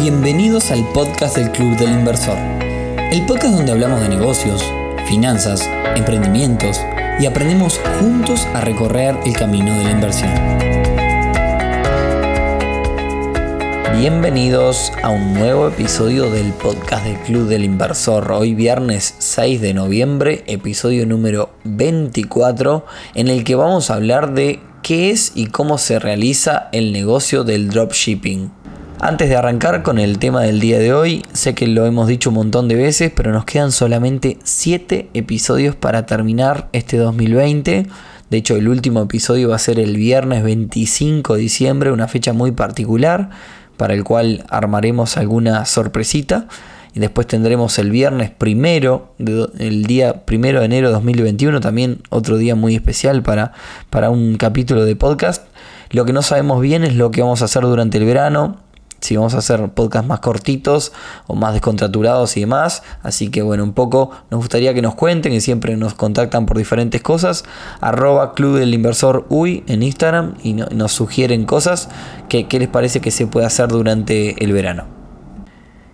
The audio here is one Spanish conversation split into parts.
Bienvenidos al podcast del Club del Inversor, el podcast donde hablamos de negocios, finanzas, emprendimientos y aprendemos juntos a recorrer el camino de la inversión. Bienvenidos a un nuevo episodio del podcast del Club del Inversor. Hoy viernes 6 de noviembre, episodio número 24, en el que vamos a hablar de qué es y cómo se realiza el negocio del dropshipping. Antes de arrancar con el tema del día de hoy, sé que lo hemos dicho un montón de veces, pero nos quedan solamente 7 episodios para terminar este 2020. De hecho, el último episodio va a ser el viernes 25 de diciembre, una fecha muy particular para el cual armaremos alguna sorpresita. Y después tendremos el viernes primero, el día primero de enero de 2021, también otro día muy especial para, para un capítulo de podcast. Lo que no sabemos bien es lo que vamos a hacer durante el verano si vamos a hacer podcasts más cortitos o más descontraturados y demás. Así que bueno, un poco nos gustaría que nos cuenten, que siempre nos contactan por diferentes cosas. Arroba Club del Inversor UI en Instagram y nos sugieren cosas que, que les parece que se puede hacer durante el verano.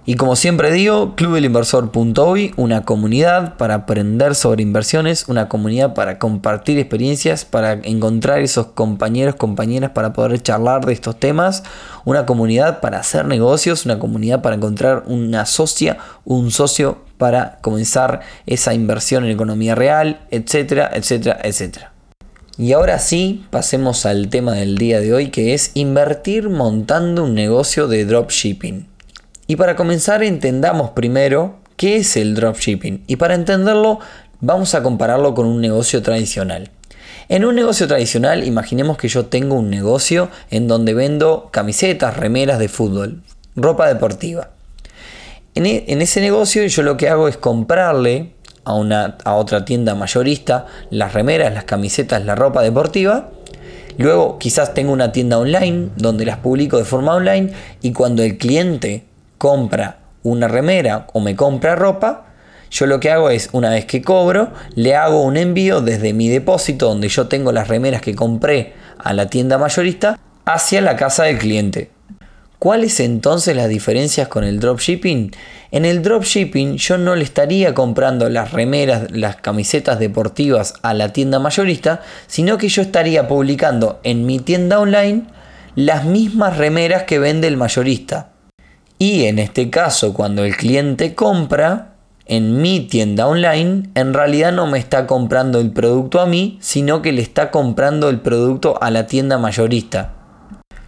Y como siempre digo, clubelinversor.hoy, una comunidad para aprender sobre inversiones, una comunidad para compartir experiencias, para encontrar esos compañeros, compañeras para poder charlar de estos temas, una comunidad para hacer negocios, una comunidad para encontrar una socia, un socio para comenzar esa inversión en economía real, etcétera, etcétera, etcétera. Y ahora sí, pasemos al tema del día de hoy que es invertir montando un negocio de dropshipping. Y para comenzar entendamos primero qué es el dropshipping. Y para entenderlo vamos a compararlo con un negocio tradicional. En un negocio tradicional, imaginemos que yo tengo un negocio en donde vendo camisetas, remeras de fútbol, ropa deportiva. En, e, ese negocio yo lo que hago es comprarle a, una, a otra tienda mayorista las remeras, las camisetas, la ropa deportiva. Luego quizás tengo una tienda online donde las publico de forma online y cuando el cliente compra una remera o me compra ropa, yo lo que hago es, una vez que cobro, le hago un envío desde mi depósito donde yo tengo las remeras que compré a la tienda mayorista hacia la casa del cliente. ¿Cuáles entonces las diferencias con el dropshipping? En el dropshipping yo no le estaría comprando las remeras, las camisetas deportivas a la tienda mayorista, sino que yo estaría publicando en mi tienda online las mismas remeras que vende el mayorista. Y en este caso, cuando el cliente compra en mi tienda online, en realidad no me está comprando el producto a mí, sino que le está comprando el producto a la tienda mayorista.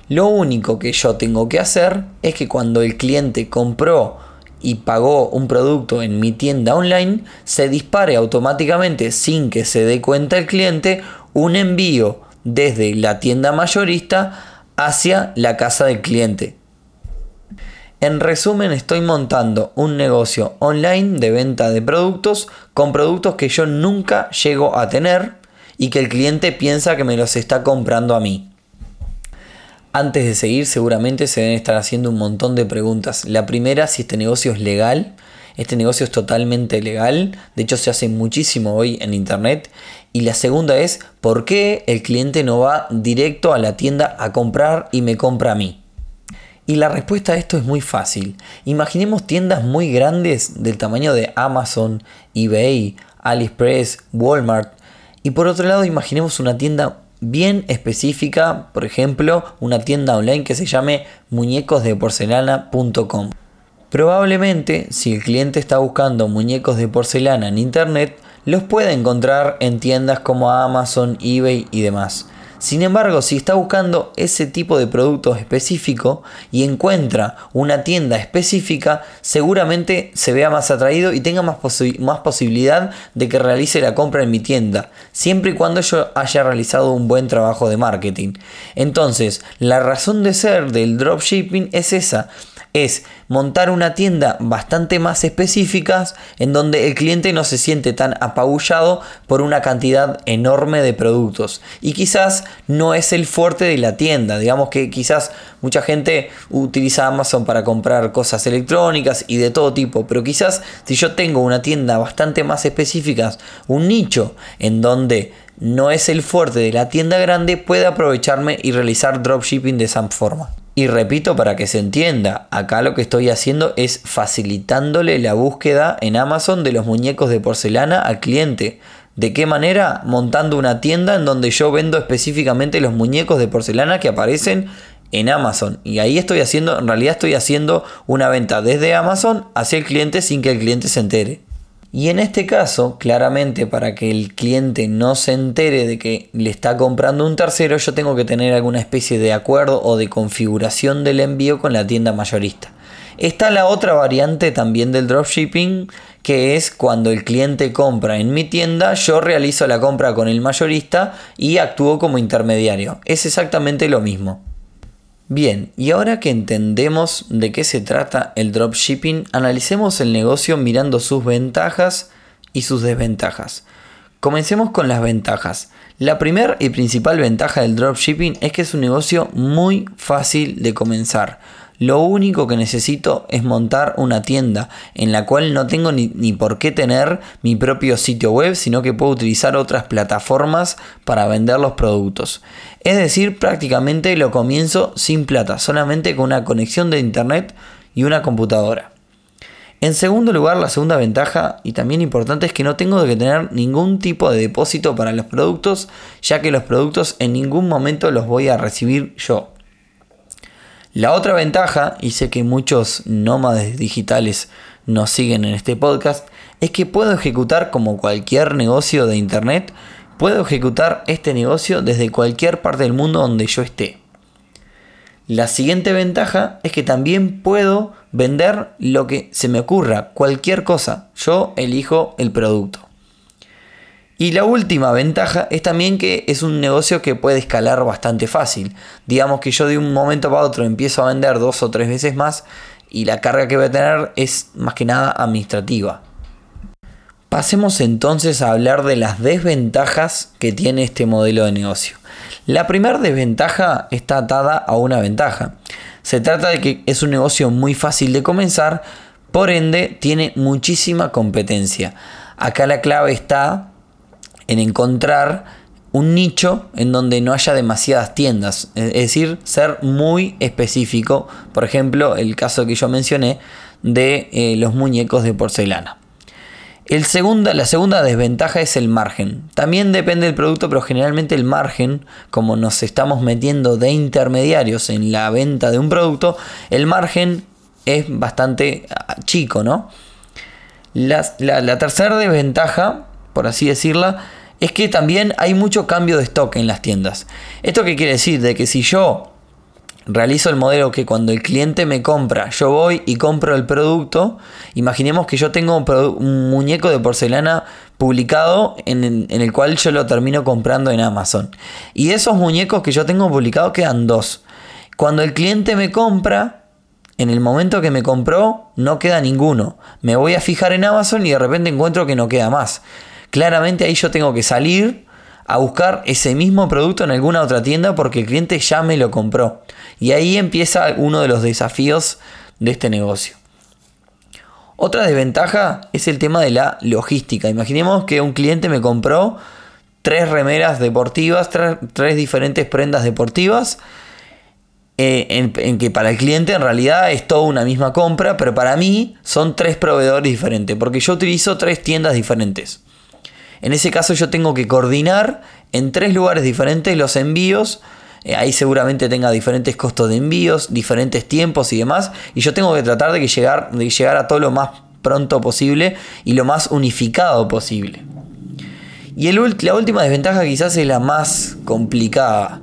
Lo único que yo tengo que hacer es que cuando el cliente compró y pagó un producto en mi tienda online, se dispare automáticamente sin que se dé cuenta el cliente un envío desde la tienda mayorista hacia la casa del cliente. En resumen, estoy montando un negocio online de venta de productos con productos que yo nunca llego a tener y que el cliente piensa que me los está comprando a mí. Antes de seguir, seguramente se deben estar haciendo un montón de preguntas. La primera, si este negocio es legal. Este negocio es totalmente legal, de hecho se hace muchísimo hoy en internet. Y la segunda es, ¿por qué el cliente no va directo a la tienda a comprar y me compra a mí? Y la respuesta a esto es muy fácil. Imaginemos tiendas muy grandes del tamaño de Amazon, eBay, AliExpress, Walmart. Y por otro lado, imaginemos una tienda bien específica, por ejemplo, una tienda online que se llame muñecosdeporcelana.com. Probablemente, si el cliente está buscando muñecos de porcelana en internet, los puede encontrar en tiendas como Amazon, eBay y demás. Sin embargo, si está buscando ese tipo de producto específico y encuentra una tienda específica, seguramente se vea más atraído y tenga más, más posibilidad de que realice la compra en mi tienda, siempre y cuando yo haya realizado un buen trabajo de marketing. Entonces, la razón de ser del dropshipping es esa, es montar una tienda bastante más específica en donde el cliente no se siente tan apabullado por una cantidad enorme de productos. Y quizás no es el fuerte de la tienda digamos que quizás Mucha gente utiliza Amazon para comprar cosas electrónicas y de todo tipo, pero quizás si yo tengo una tienda bastante más específica, un nicho en donde no es el fuerte de la tienda grande, puede aprovecharme y realizar dropshipping de esa forma. Y repito para que se entienda, acá lo que estoy haciendo es facilitándole la búsqueda en Amazon de los muñecos de porcelana al cliente. ¿De qué manera? Montando una tienda en donde yo vendo específicamente los muñecos de porcelana que aparecen en Amazon. Y ahí estoy haciendo, en realidad estoy haciendo una venta desde Amazon hacia el cliente sin que el cliente se entere. Y en este caso, claramente para que el cliente no se entere de que le está comprando un tercero, yo tengo que tener alguna especie de acuerdo o de configuración del envío con la tienda mayorista. Está la otra variante también del dropshipping, que es cuando el cliente compra en mi tienda, yo realizo la compra con el mayorista y actúo como intermediario. Es exactamente lo mismo. Bien, y ahora que entendemos de qué se trata el dropshipping, analicemos el negocio mirando sus ventajas y sus desventajas. Comencemos con las ventajas. La primera y principal ventaja del dropshipping es que es un negocio muy fácil de comenzar. Lo único que necesito es montar una tienda en la cual no tengo ni, por qué tener mi propio sitio web, sino que puedo utilizar otras plataformas para vender los productos. Es decir, prácticamente lo comienzo sin plata, solamente con una conexión de internet y una computadora. En segundo lugar, la segunda ventaja y también importante es que no tengo que tener ningún tipo de depósito para los productos, ya que los productos en ningún momento los voy a recibir yo. La otra ventaja, y sé que muchos nómades digitales nos siguen en este podcast, es que puedo ejecutar como cualquier negocio de internet, puedo ejecutar este negocio desde cualquier parte del mundo donde yo esté. La siguiente ventaja es que también puedo vender lo que se me ocurra, cualquier cosa. Yo elijo el producto. Y la última ventaja es también que es un negocio que puede escalar bastante fácil. Digamos que yo de un momento para otro empiezo a vender dos o tres veces más y la carga que voy a tener es más que nada administrativa. Pasemos entonces a hablar de las desventajas que tiene este modelo de negocio. La primera desventaja está atada a una ventaja. Se trata de que es un negocio muy fácil de comenzar, por ende tiene muchísima competencia. Acá la clave está en encontrar un nicho en donde no haya demasiadas tiendas, es decir, ser muy específico, por ejemplo, el caso que yo mencioné de eh, los muñecos de porcelana. El segunda, la segunda desventaja es el margen. También depende del producto, pero generalmente el margen, como nos estamos metiendo de intermediarios en la venta de un producto, el margen es bastante ah, chico, ¿no? La, la tercera desventaja, por así decirla, es que también hay mucho cambio de stock en las tiendas. ¿Esto qué quiere decir? De que si yo realizo el modelo que cuando el cliente me compra, yo voy y compro el producto, imaginemos que yo tengo un, muñeco de porcelana publicado en el, cual yo lo termino comprando en Amazon. Y esos muñecos que yo tengo publicados quedan dos. Cuando el cliente me compra, en el momento que me compró, no queda ninguno. Me voy a fijar en Amazon y de repente encuentro que no queda más. Claramente ahí yo tengo que salir a buscar ese mismo producto en alguna otra tienda porque el cliente ya me lo compró. Y ahí empieza uno de los desafíos de este negocio. Otra desventaja es el tema de la logística. Imaginemos que un cliente me compró tres remeras deportivas, tres, diferentes prendas deportivas. Eh, en, en, que para el cliente en realidad es toda una misma compra, pero para mí son tres proveedores diferentes, porque yo utilizo tres tiendas diferentes. En ese caso yo tengo que coordinar en tres lugares diferentes los envíos. Eh, ahí seguramente tenga diferentes costos de envíos, diferentes tiempos y demás. Y yo tengo que tratar de, que llegar, de llegar a todo lo más pronto posible y lo más unificado posible. Y el, la última desventaja quizás es la más complicada.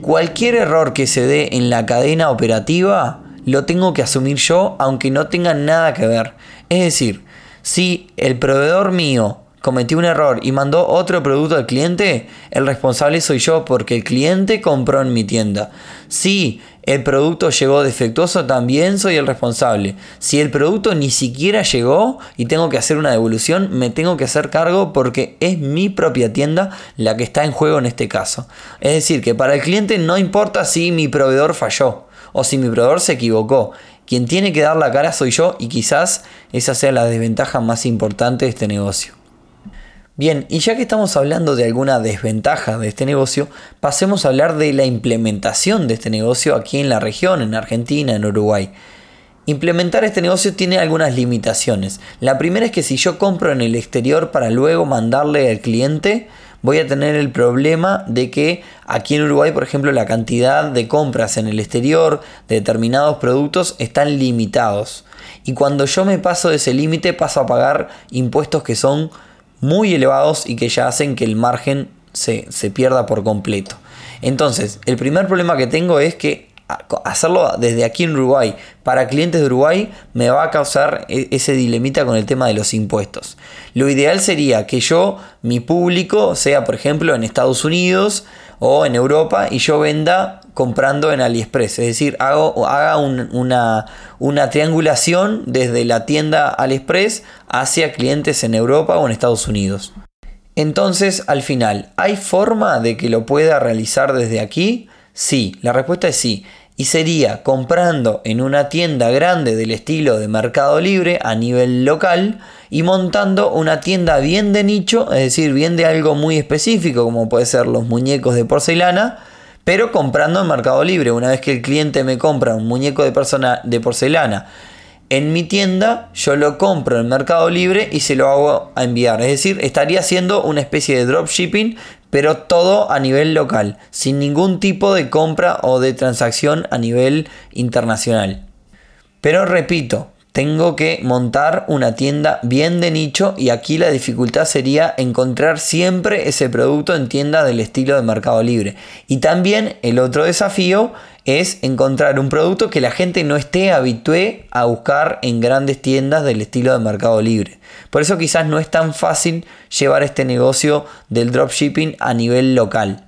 Cualquier error que se dé en la cadena operativa lo tengo que asumir yo aunque no tenga nada que ver. Es decir, si el proveedor mío cometí un error y mandó otro producto al cliente, el responsable soy yo porque el cliente compró en mi tienda. Si el producto llegó defectuoso, también soy el responsable. Si el producto ni siquiera llegó y tengo que hacer una devolución, me tengo que hacer cargo porque es mi propia tienda la que está en juego en este caso. Es decir, que para el cliente no importa si mi proveedor falló o si mi proveedor se equivocó. Quien tiene que dar la cara soy yo y quizás esa sea la desventaja más importante de este negocio. Bien, y ya que estamos hablando de alguna desventaja de este negocio, pasemos a hablar de la implementación de este negocio aquí en la región, en Argentina, en Uruguay. Implementar este negocio tiene algunas limitaciones. La primera es que si yo compro en el exterior para luego mandarle al cliente, voy a tener el problema de que aquí en Uruguay, por ejemplo, la cantidad de compras en el exterior de determinados productos están limitados. Y cuando yo me paso de ese límite, paso a pagar impuestos que son muy elevados y que ya hacen que el margen se, se pierda por completo. Entonces, el primer problema que tengo es que hacerlo desde aquí en Uruguay para clientes de Uruguay me va a causar e, ese dilemita con el tema de los impuestos. Lo ideal sería que yo, mi público, sea por ejemplo en Estados Unidos o en Europa y yo venda comprando en AliExpress. Es decir, hago, haga una, una triangulación desde la tienda AliExpress hacia clientes en Europa o en Estados Unidos. Entonces, al final, ¿hay forma de que lo pueda realizar desde aquí? Sí, la respuesta es sí y sería comprando en una tienda grande del estilo de Mercado Libre a nivel local y montando una tienda bien de nicho, es decir, bien de algo muy específico como puede ser los muñecos de porcelana, pero comprando en Mercado Libre. Una vez que el cliente me compra un muñeco de, persona, de porcelana en mi tienda, yo lo compro en Mercado Libre y se lo hago a enviar. Es decir, estaría haciendo una especie de dropshipping, pero todo a nivel local, sin ningún tipo de compra o de transacción a nivel internacional. Pero repito, tengo que montar una tienda bien de nicho y aquí la dificultad sería encontrar siempre ese producto en tiendas del estilo de Mercado Libre. Y también el otro desafío es encontrar un producto que la gente no esté habitué a buscar en grandes tiendas del estilo de Mercado Libre. Por eso quizás no es tan fácil llevar este negocio del dropshipping a nivel local.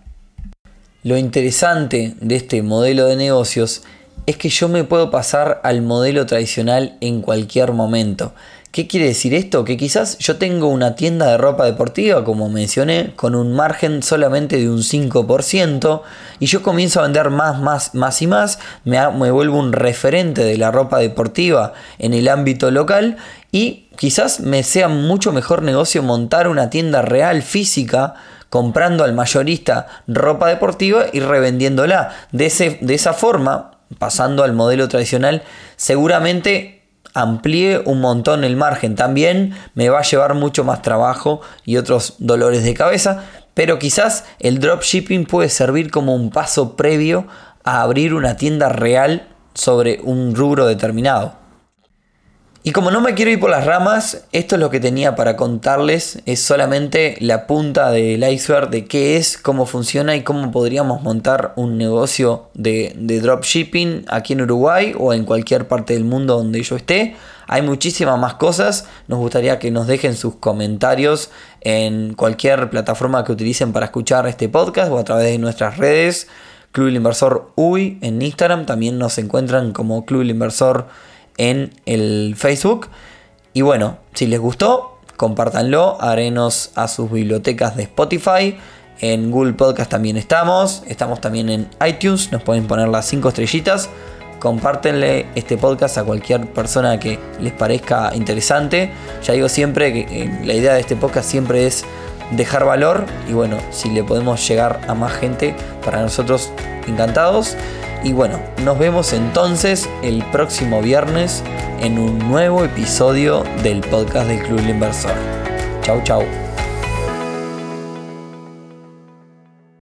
Lo interesante de este modelo de negocios es que yo me puedo pasar al modelo tradicional en cualquier momento. ¿Qué quiere decir esto? Que quizás yo tengo una tienda de ropa deportiva, como mencioné, con un margen solamente de un 5%, y yo comienzo a vender más, más, más y más, me, me vuelvo un referente de la ropa deportiva en el ámbito local, y quizás me sea mucho mejor negocio montar una tienda real física comprando al mayorista ropa deportiva y revendiéndola. De, ese, de esa forma, pasando al modelo tradicional, seguramente amplíe un montón el margen. También me va a llevar mucho más trabajo y otros dolores de cabeza, pero quizás el dropshipping puede servir como un paso previo a abrir una tienda real sobre un rubro determinado. Y como no me quiero ir por las ramas, esto es lo que tenía para contarles. Es solamente la punta del iceberg de qué es, cómo funciona y cómo podríamos montar un negocio de, dropshipping aquí en Uruguay o en cualquier parte del mundo donde yo esté. Hay muchísimas más cosas. Nos gustaría que nos dejen sus comentarios en cualquier plataforma que utilicen para escuchar este podcast o a través de nuestras redes. Club Inversor UI en Instagram. También nos encuentran como Club Inversor en el Facebook. Y bueno, si les gustó, compártanlo, arenos a sus bibliotecas de Spotify. En Google Podcast también estamos. Estamos también en iTunes. Nos pueden poner las 5 estrellitas. Compártenle este podcast a cualquier persona que les parezca interesante. Ya digo siempre que eh, la idea de este podcast siempre es dejar valor. Y bueno, si le podemos llegar a más gente, para nosotros encantados. Y bueno, nos vemos entonces el próximo viernes en un nuevo episodio del podcast del Club Inversor. Chau, chau.